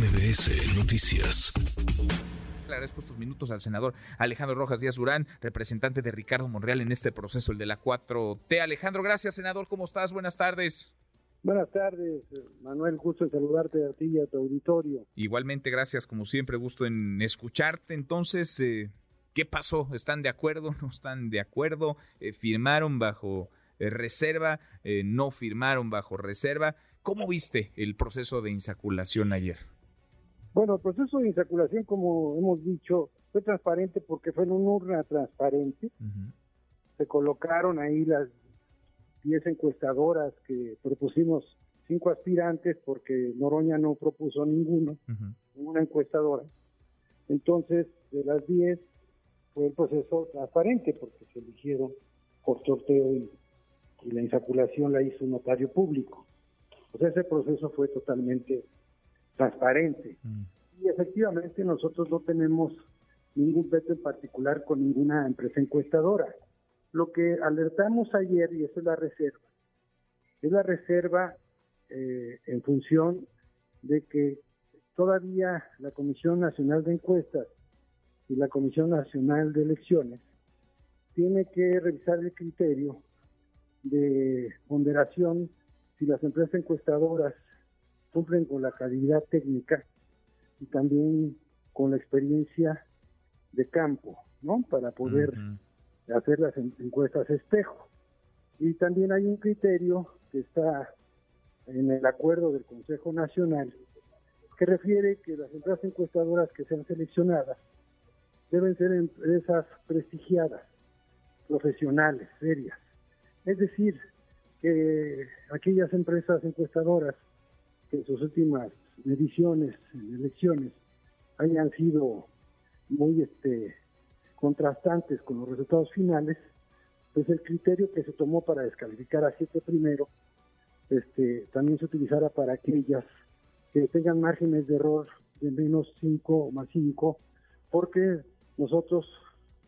MBS Noticias. Le agradezco estos minutos al senador Alejandro Rojas Díaz Durán, representante de Ricardo Monreal en este proceso, el de la 4T. Alejandro, gracias, senador. ¿Cómo estás? Buenas tardes. Buenas tardes, Manuel. Gusto en saludarte a ti y a tu auditorio. Igualmente, gracias, como siempre, gusto en escucharte. Entonces, eh, ¿qué pasó? ¿Están de acuerdo? ¿No están de acuerdo? Eh, ¿Firmaron bajo eh, reserva? ¿No firmaron bajo reserva? ¿Cómo viste el proceso de insaculación ayer? Bueno, el proceso de insaculación, como hemos dicho, fue transparente porque fue en una urna transparente. Se colocaron ahí las 10 encuestadoras que propusimos, cinco aspirantes porque Noroña no propuso ninguno, ninguna encuestadora. Entonces, de las 10 fue el proceso transparente porque se eligieron por sorteo y, la insaculación la hizo un notario público. Pues ese proceso fue totalmente transparente. Mm. Y efectivamente nosotros no tenemos ningún veto en particular con ninguna empresa encuestadora. Lo que alertamos ayer, y eso es la reserva, es la reserva eh, en función de que todavía la Comisión Nacional de Encuestas y la Comisión Nacional de Elecciones tiene que revisar el criterio de ponderación si las empresas encuestadoras cumplen con la calidad técnica y también con la experiencia de campo, ¿no? Para poder hacer las encuestas espejo. Y también hay un criterio que está en el acuerdo del Consejo Nacional que refiere que las empresas encuestadoras que sean seleccionadas deben ser empresas prestigiadas, profesionales, serias. Es decir, que aquellas empresas encuestadoras que en sus últimas mediciones, en elecciones, hayan sido muy este, contrastantes con los resultados finales, pues el criterio que se tomó para descalificar a siete primero, este, también se utilizara para aquellas que tengan márgenes de error de menos 5 o más 5, porque nosotros,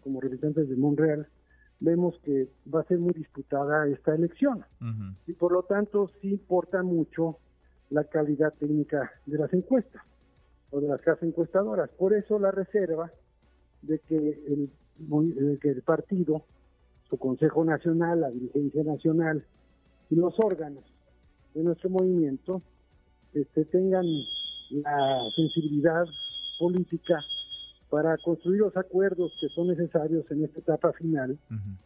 como representantes de Monreal, vemos que va a ser muy disputada esta elección. Y por lo tanto, sí importa mucho la calidad técnica de las encuestas o de las casas encuestadoras. Por eso la reserva de que el, que el partido, su Consejo Nacional, la dirigencia nacional y los órganos de nuestro movimiento este, tengan la sensibilidad política para construir los acuerdos que son necesarios en esta etapa final,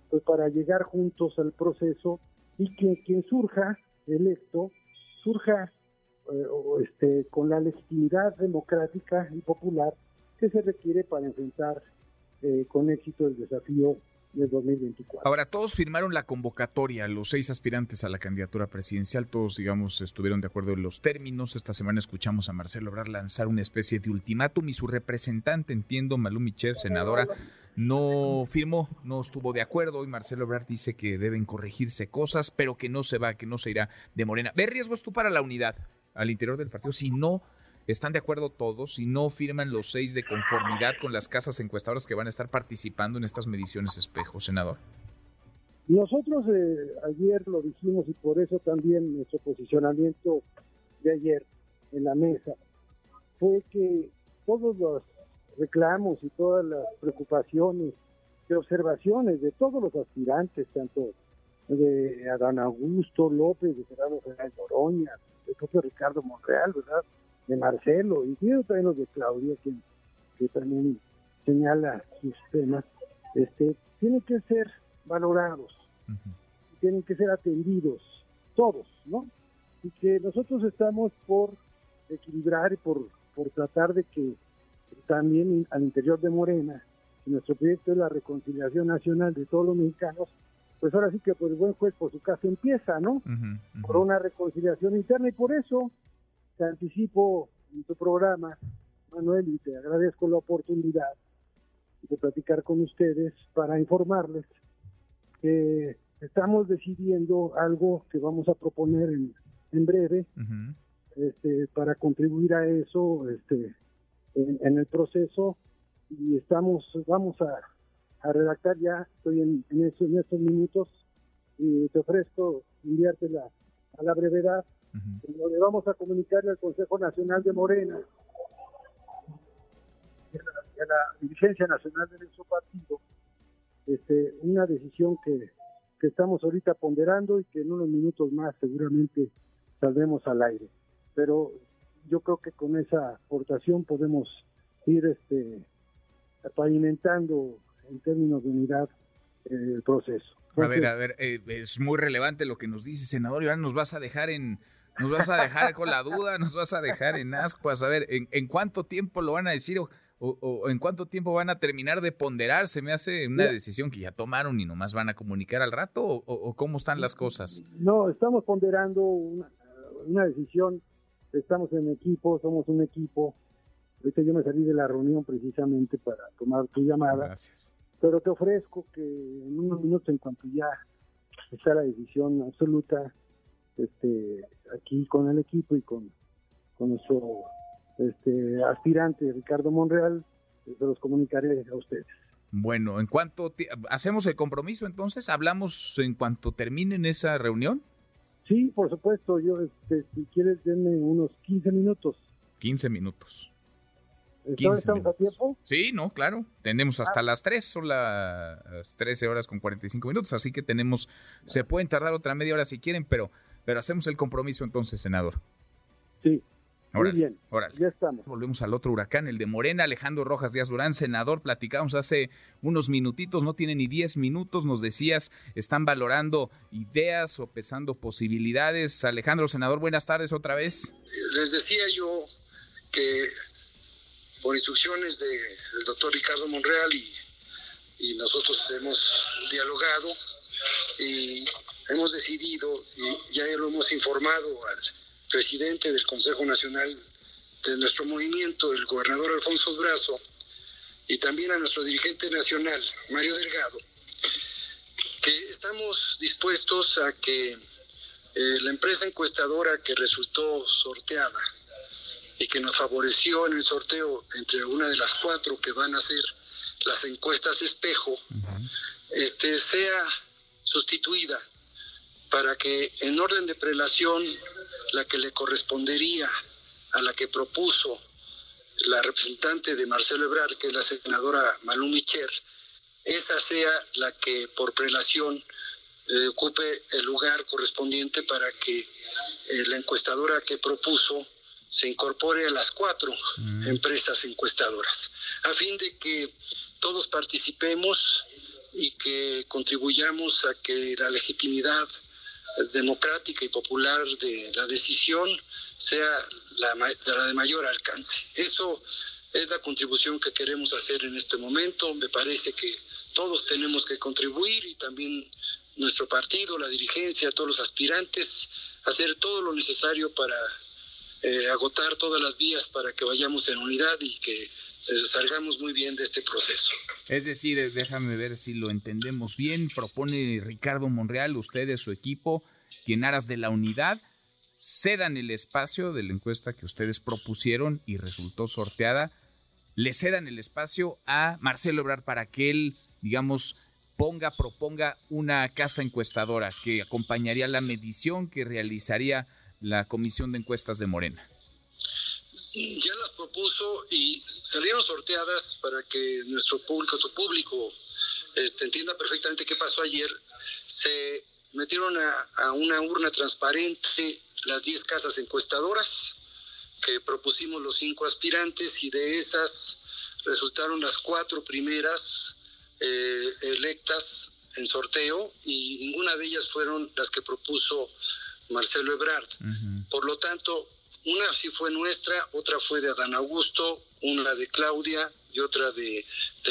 pues para llegar juntos al proceso y que quien surja electo surja eh, este, con la legitimidad democrática y popular que se requiere para enfrentar eh, con éxito el desafío del 2024. Ahora, todos firmaron la convocatoria, los seis aspirantes a la candidatura presidencial, todos, digamos, estuvieron de acuerdo en los términos. Esta semana escuchamos a Marcelo Obrar lanzar una especie de ultimátum y su representante, entiendo, Malú Michev, senadora, no firmó, no estuvo de acuerdo y Marcelo Obrar dice que deben corregirse cosas, pero que no se va, que no se irá de Morena. ¿Ve riesgos tú para la unidad al interior del partido si no están de acuerdo todos y no firman los seis de conformidad con las casas encuestadoras que van a estar participando en estas mediciones espejo, senador? Nosotros eh, ayer lo dijimos y por eso también nuestro posicionamiento de ayer en la mesa fue que todos los reclamos y todas las preocupaciones y observaciones de todos los aspirantes, tanto de Adán Augusto López, de Gerardo Fernández Doroña, de propio Ricardo Monreal, ¿verdad? de Marcelo, y también los de Claudia, que, que también señala sus temas, este, tienen que ser valorados, tienen que ser atendidos, todos, ¿no? Y que nosotros estamos por equilibrar y por, por tratar de que también al interior de Morena, nuestro proyecto es la reconciliación nacional de todos los mexicanos, pues ahora sí que por el buen juez por su casa empieza, ¿no? Por una reconciliación interna y por eso te anticipo en tu programa, Manuel, y te agradezco la oportunidad de platicar con ustedes para informarles que estamos decidiendo algo que vamos a proponer en, en breve este, para contribuir a eso este, en, el proceso y estamos vamos a, redactar ya estoy en, en, en estos minutos y te ofrezco enviártela a la brevedad donde vamos a comunicarle al Consejo Nacional de Morena y a, la, dirigencia nacional de nuestro partido este, una decisión que, que estamos ahorita ponderando y que en unos minutos más seguramente saldremos al aire. Pero yo creo que con esa aportación podemos ir este, pavimentando en términos de unidad el proceso. a ver, a ver, eh, es muy relevante lo que nos dice, senador, y ahora nos vas a dejar en, nos vas a dejar con la duda, nos vas a dejar en ascuas. A ver, ¿en, en cuánto tiempo lo van a decir o, o, en cuánto tiempo van a terminar de ponderar? Se me hace una decisión que ya tomaron y nomás van a comunicar al rato o, cómo están las cosas. No, estamos ponderando una, una decisión, estamos en equipo, somos un equipo. Ahorita yo me salí de la reunión precisamente para tomar tu llamada. Gracias. Pero te ofrezco que en unos minutos, en cuanto ya está la decisión absoluta, este, aquí con el equipo y con, con nuestro este, aspirante Ricardo Monreal, se los comunicaré a ustedes. Bueno, en cuanto hacemos el compromiso entonces, hablamos en cuanto terminen esa reunión. Sí, por supuesto, yo este, si quieres denme unos 15 minutos. 15 minutos. ¿Estamos a tiempo? Sí, no, claro. Tenemos hasta ah. las 3, son las 13 horas con 45 minutos, así que tenemos, se pueden tardar otra media hora si quieren, pero pero hacemos el compromiso entonces, senador. Sí. Muy bien. Ya estamos. Volvemos al otro huracán, el de Morena, Alejandro Rojas Díaz Durán, senador. Platicamos hace unos minutitos, no tiene ni 10 minutos. Nos decías, están valorando ideas o pesando posibilidades. Alejandro, senador, buenas tardes otra vez. Les decía yo que por instrucciones del doctor Ricardo Monreal y, nosotros hemos dialogado y hemos decidido, y ya lo hemos informado al presidente del Consejo Nacional de nuestro movimiento, el gobernador Alfonso Brazo, y también a nuestro dirigente nacional, Mario Delgado, que estamos dispuestos a que eh, la empresa encuestadora que resultó sorteada y que nos favoreció en el sorteo entre una de las cuatro que van a hacer las encuestas espejo, este, sea sustituida para que en orden de prelación la que le correspondería a la que propuso la representante de Marcelo Ebrard, que es la senadora Malú Micher, esa sea la que por prelación eh, ocupe el lugar correspondiente para que eh, la encuestadora que propuso se incorpore a las cuatro mm. empresas encuestadoras, a fin de que todos participemos y que contribuyamos a que la legitimidad democrática y popular de la decisión sea la, de mayor alcance. Eso es la contribución que queremos hacer en este momento. Me parece que todos tenemos que contribuir y también nuestro partido, la dirigencia, todos los aspirantes, hacer todo lo necesario para eh, agotar todas las vías para que vayamos en unidad y que eh, salgamos muy bien de este proceso. Es decir, déjame ver si lo entendemos bien, propone Ricardo Monreal, ustedes, su equipo, que en aras de la unidad cedan el espacio de la encuesta que ustedes propusieron y resultó sorteada, le cedan el espacio a Marcelo Ebrard para que él, digamos, ponga, proponga una casa encuestadora que acompañaría la medición que realizaría la Comisión de Encuestas de Morena? Ya las propuso y salieron sorteadas para que nuestro público, tu público, este, entienda perfectamente qué pasó ayer. Se metieron a, una urna transparente las 10 casas encuestadoras que propusimos los cinco aspirantes y de esas resultaron las cuatro primeras eh, electas en sorteo y ninguna de ellas fueron las que propuso Marcelo Ebrard. Por lo tanto, una sí fue nuestra, otra fue de Adán Augusto, una de Claudia y otra de,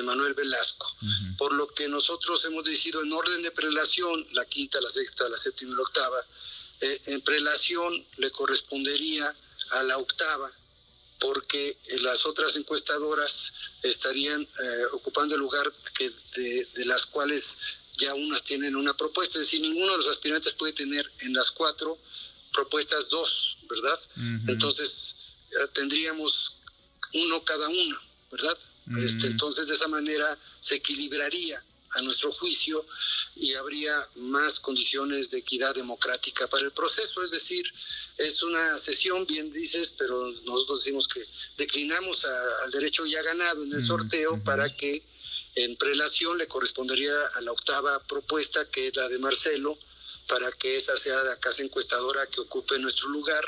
Manuel Velasco. Por lo que nosotros hemos decidido en orden de prelación, la quinta, la sexta, la séptima y la octava, eh, en prelación le correspondería a la octava, porque las otras encuestadoras estarían eh, ocupando el lugar que de las cuales ya unas tienen una propuesta, es decir, ninguno de los aspirantes puede tener en las cuatro propuestas dos, ¿verdad? Entonces tendríamos uno cada uno, ¿verdad? este, entonces de esa manera se equilibraría a nuestro juicio, y habría más condiciones de equidad democrática para el proceso. Es decir, es una sesión, bien dices, pero nosotros decimos que declinamos al derecho ya ganado en el sorteo para que en prelación le correspondería a la octava propuesta, que es la de Marcelo, para que esa sea la casa encuestadora que ocupe nuestro lugar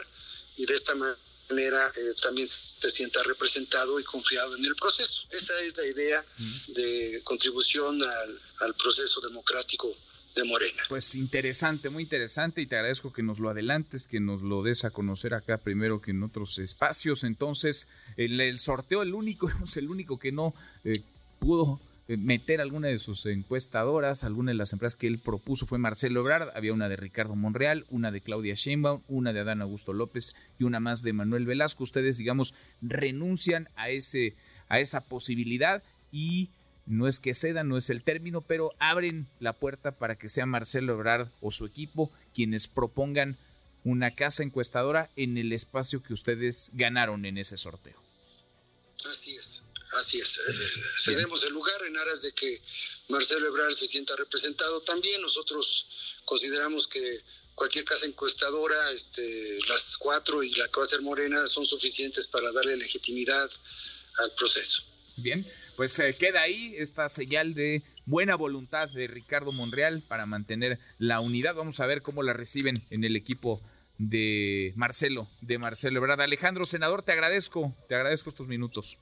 y de esta manera eh, también se sienta representado y confiado en el proceso. Esa es la idea de contribución al, al proceso democrático de Morena. Pues interesante, muy interesante y te agradezco que nos lo adelantes, que nos lo des a conocer acá primero que en otros espacios. Entonces, el, el sorteo, el único, el único que no eh, pudo eh, meter alguna de sus encuestadoras, alguna de las empresas que él propuso fue Marcelo Ebrard, había una de Ricardo Monreal, una de Claudia Sheinbaum, una de Adán Augusto López y una más de Manuel Velasco. Ustedes, digamos, renuncian a ese a esa posibilidad y no es que cedan, no es el término, pero abren la puerta para que sea Marcelo Ebrard o su equipo quienes propongan una casa encuestadora en el espacio que ustedes ganaron en ese sorteo. Así es. Así es. Eh, cedemos el lugar en aras de que Marcelo Ebrard se sienta representado también. Nosotros consideramos que cualquier casa encuestadora, este, las cuatro y la que va a ser Morena, son suficientes para darle legitimidad al proceso. Bien, pues eh, queda ahí esta señal de buena voluntad de Ricardo Monreal para mantener la unidad. Vamos a ver cómo la reciben en el equipo de Marcelo, de Marcelo Ebrard. Alejandro, senador, te agradezco, te agradezco estos minutos.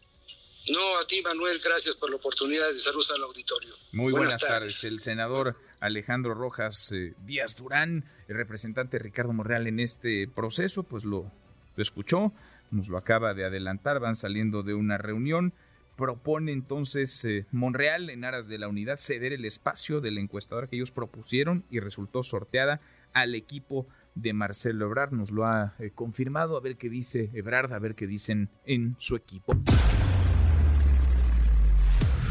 No, a ti, Manuel, gracias por la oportunidad de saludos al auditorio. Muy buenas, tardes. El senador Alejandro Rojas eh, Díaz Durán, el representante Ricardo Monreal en este proceso, pues lo, escuchó, nos lo acaba de adelantar, van saliendo de una reunión. Propone entonces eh, Monreal, en aras de la unidad, ceder el espacio del encuestador que ellos propusieron y resultó sorteada al equipo de Marcelo Ebrard. Nos lo ha eh, confirmado, a ver qué dice Ebrard, a ver qué dicen en su equipo.